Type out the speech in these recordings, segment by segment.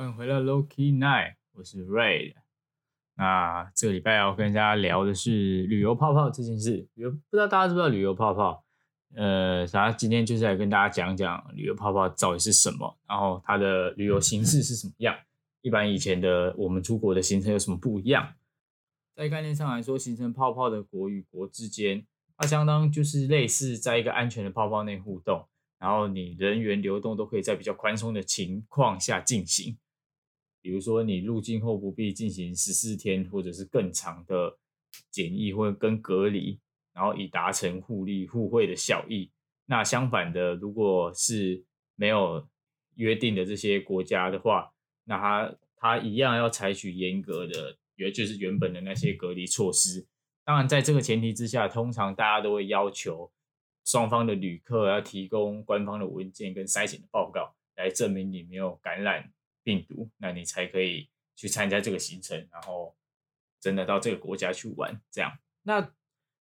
欢迎回到 Loki Night，我是 Ray。那这个礼拜要跟大家聊的是旅游泡泡这件事。有不知道大家知不知道旅游泡泡？呃，然后今天就是来跟大家讲讲旅游泡泡到底是什么，然后它的旅游形式是什么样。一般以前的我们出国的行程有什么不一样？在概念上来说，形成泡泡的国与国之间，它相当就是类似在一个安全的泡泡内互动，然后你人员流动都可以在比较宽松的情况下进行。比如说，你入境后不必进行十四天或者是更长的检疫或者跟隔离，然后以达成互利互惠的效益。那相反的，如果是没有约定的这些国家的话，那他他一样要采取严格的原就是原本的那些隔离措施。当然，在这个前提之下，通常大家都会要求双方的旅客要提供官方的文件跟筛检的报告，来证明你没有感染。病毒，那你才可以去参加这个行程，然后真的到这个国家去玩。这样，那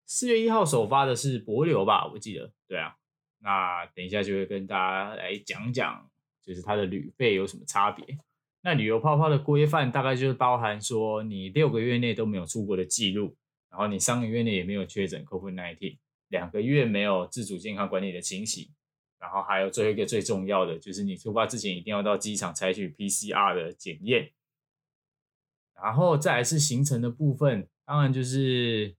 四月一号首发的是博流吧？我记得，对啊。那等一下就会跟大家来讲讲，就是它的旅费有什么差别。那旅游泡泡的规范大概就是包含说，你六个月内都没有出国的记录，然后你三个月内也没有确诊 COVID-19，两个月没有自主健康管理的情形。然后还有最后一个最重要的，就是你出发之前一定要到机场采取 PCR 的检验。然后再来是行程的部分，当然就是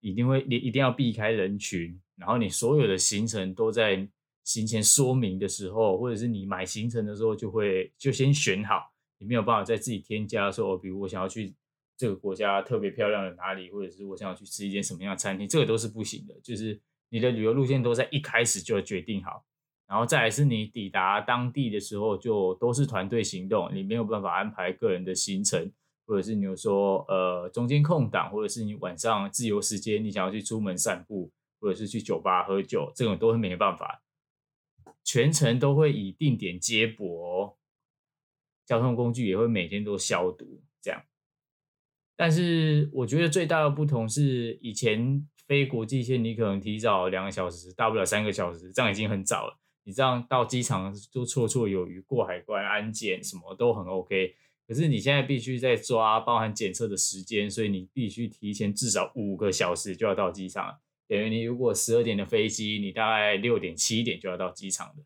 一定会你一定要避开人群。然后你所有的行程都在行前说明的时候，或者是你买行程的时候，就会就先选好，你没有办法再自己添加说，比如我想要去这个国家特别漂亮的哪里，或者是我想要去吃一间什么样的餐厅，这个都是不行的。就是你的旅游路线都在一开始就决定好。然后再来是你抵达当地的时候，就都是团队行动，你没有办法安排个人的行程，或者是你有说呃中间空档，或者是你晚上自由时间，你想要去出门散步，或者是去酒吧喝酒，这种都是没办法，全程都会以定点接驳，交通工具也会每天都消毒这样。但是我觉得最大的不同是，以前飞国际线你可能提早两个小时，大不了三个小时，这样已经很早了。你这样到机场都绰绰有余，过海关、安检什么都很 OK。可是你现在必须在抓包含检测的时间，所以你必须提前至少五个小时就要到机场。等于你如果十二点的飞机，你大概六点、七点就要到机场的。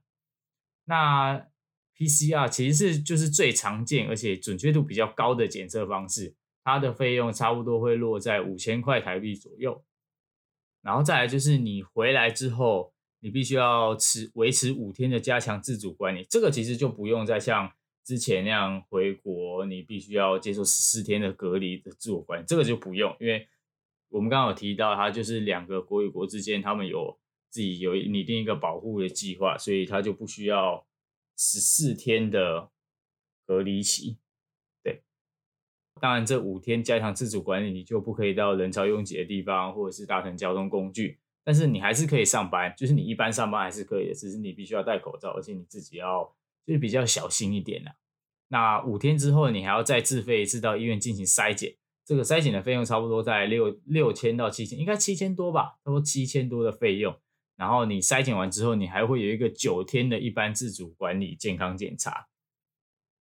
那 PCR 其实是就是最常见而且准确度比较高的检测方式，它的费用差不多会落在五千块台币左右。然后再来就是你回来之后。你必须要持维持五天的加强自主管理，这个其实就不用再像之前那样回国，你必须要接受十四天的隔离的自我管理，这个就不用，因为我们刚刚有提到，它就是两个国与国之间，他们有自己有拟定一个保护的计划，所以它就不需要十四天的隔离期。对，当然这五天加强自主管理，你就不可以到人潮拥挤的地方，或者是搭乘交通工具。但是你还是可以上班，就是你一般上班还是可以的，只是你必须要戴口罩，而且你自己要就是比较小心一点啦。那五天之后，你还要再自费一次到医院进行筛检，这个筛检的费用差不多在六六千到七千，应该七千多吧，差不多七千多的费用。然后你筛检完之后，你还会有一个九天的一般自主管理健康检查。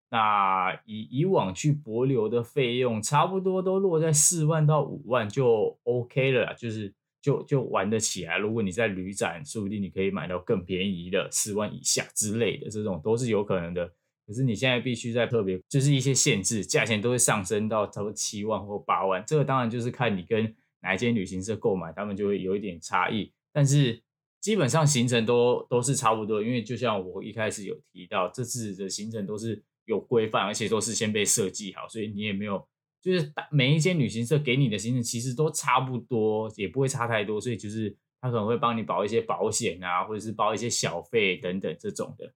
那以以往去博流的费用，差不多都落在四万到五万就 OK 了，就是。就就玩得起来。如果你在旅展，说不定你可以买到更便宜的四万以下之类的，这种都是有可能的。可是你现在必须在特别，就是一些限制，价钱都会上升到差不多七万或八万。这个当然就是看你跟哪一间旅行社购买，他们就会有一点差异。但是基本上行程都都是差不多，因为就像我一开始有提到，这次的行程都是有规范，而且都是先被设计好，所以你也没有。就是每一间旅行社给你的行程其实都差不多，也不会差太多，所以就是他可能会帮你保一些保险啊，或者是包一些小费等等这种的。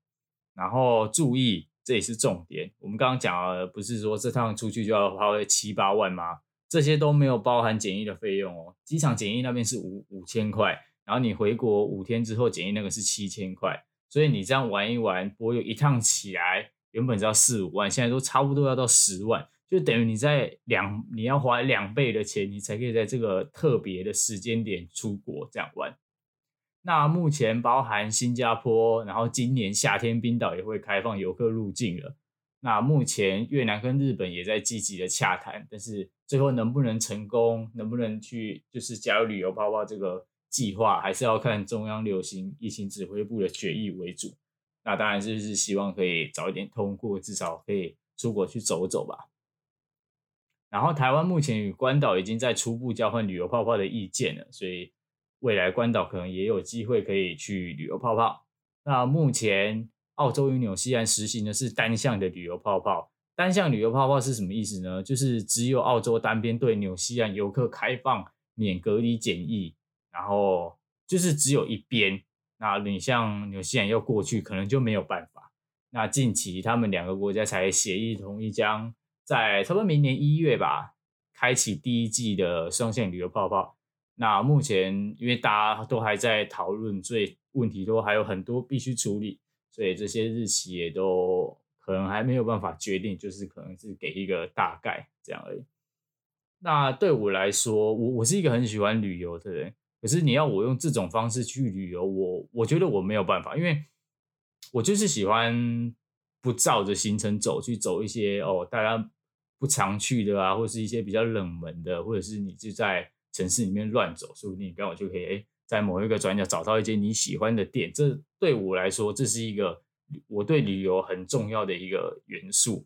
然后注意，这也是重点。我们刚刚讲了，不是说这趟出去就要花费七八万吗？这些都没有包含检疫的费用哦。机场检疫那边是五五千块，然后你回国五天之后检疫那个是七千块，所以你这样玩一玩，我有一趟起来原本只要四五万，现在都差不多要到十万。就等于你在两你要花两倍的钱，你才可以在这个特别的时间点出国这样玩。那目前包含新加坡，然后今年夏天冰岛也会开放游客入境了。那目前越南跟日本也在积极的洽谈，但是最后能不能成功，能不能去就是加入旅游泡泡这个计划，还是要看中央流行疫情指挥部的决议为主。那当然就是希望可以早一点通过，至少可以出国去走走吧。然后台湾目前与关岛已经在初步交换旅游泡泡的意见了，所以未来关岛可能也有机会可以去旅游泡泡。那目前。澳洲与纽西兰实行的是单向的旅游泡泡。单向旅游泡泡是什么意思呢？就是只有澳洲单边对纽西兰游客开放免隔离检疫，然后就是只有一边。那你像纽西兰要过去，可能就没有办法。那近期他们两个国家才协议同意，将在差不多明年一月吧，开启第一季的双线旅游泡泡。那目前因为大家都还在讨论，所以问题都还有很多必须处理。所以这些日期也都可能还没有办法决定，就是可能是给一个大概这样而已。那对我来说，我我是一个很喜欢旅游的人，可是你要我用这种方式去旅游，我我觉得我没有办法，因为我就是喜欢不照着行程走，去走一些哦大家不常去的啊，或是一些比较冷门的，或者是你就在城市里面乱走，说不定你刚好就可以哎。在某一个转角找到一间你喜欢的店，这对我来说，这是一个我对旅游很重要的一个元素。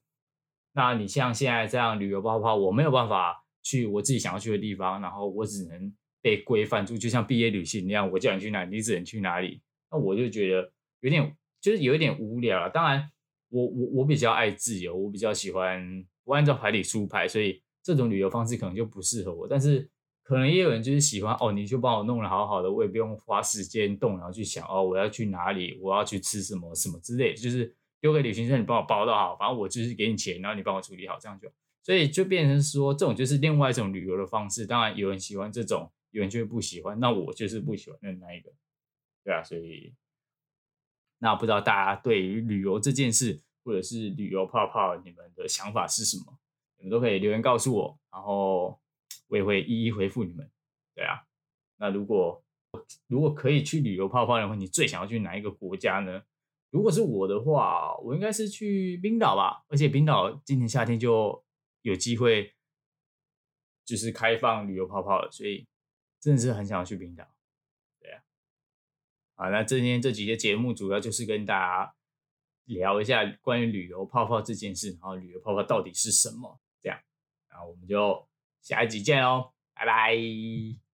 那你像现在这样旅游泡泡，我没有办法去我自己想要去的地方，然后我只能被规范住，就像毕业旅行一样，我叫你去哪，你只能去哪里。那我就觉得有点，就是有一点无聊了。当然，我我我比较爱自由，我比较喜欢不按照牌理出牌，所以这种旅游方式可能就不适合我。但是。可能也有人就是喜欢哦，你就帮我弄得好好的，我也不用花时间动脑去想哦，我要去哪里，我要去吃什么什么之类，就是丢给旅行社，你帮我包到好，反正我就是给你钱，然后你帮我处理好，这样就，所以就变成说这种就是另外一种旅游的方式。当然有人喜欢这种，有人就会不喜欢，那我就是不喜欢的那一个，对啊，所以那不知道大家对于旅游这件事，或者是旅游泡泡，你们的想法是什么？你们都可以留言告诉我，然后。我也会一一回复你们，对啊。那如果如果可以去旅游泡泡的话，你最想要去哪一个国家呢？如果是我的话，我应该是去冰岛吧。而且冰岛今年夏天就有机会，就是开放旅游泡泡了，所以真的是很想要去冰岛。啊。好，那今天这几节节目主要就是跟大家聊一下关于旅游泡泡这件事，然后旅游泡泡到底是什么？这样，然后我们就。下一集见哦，拜拜。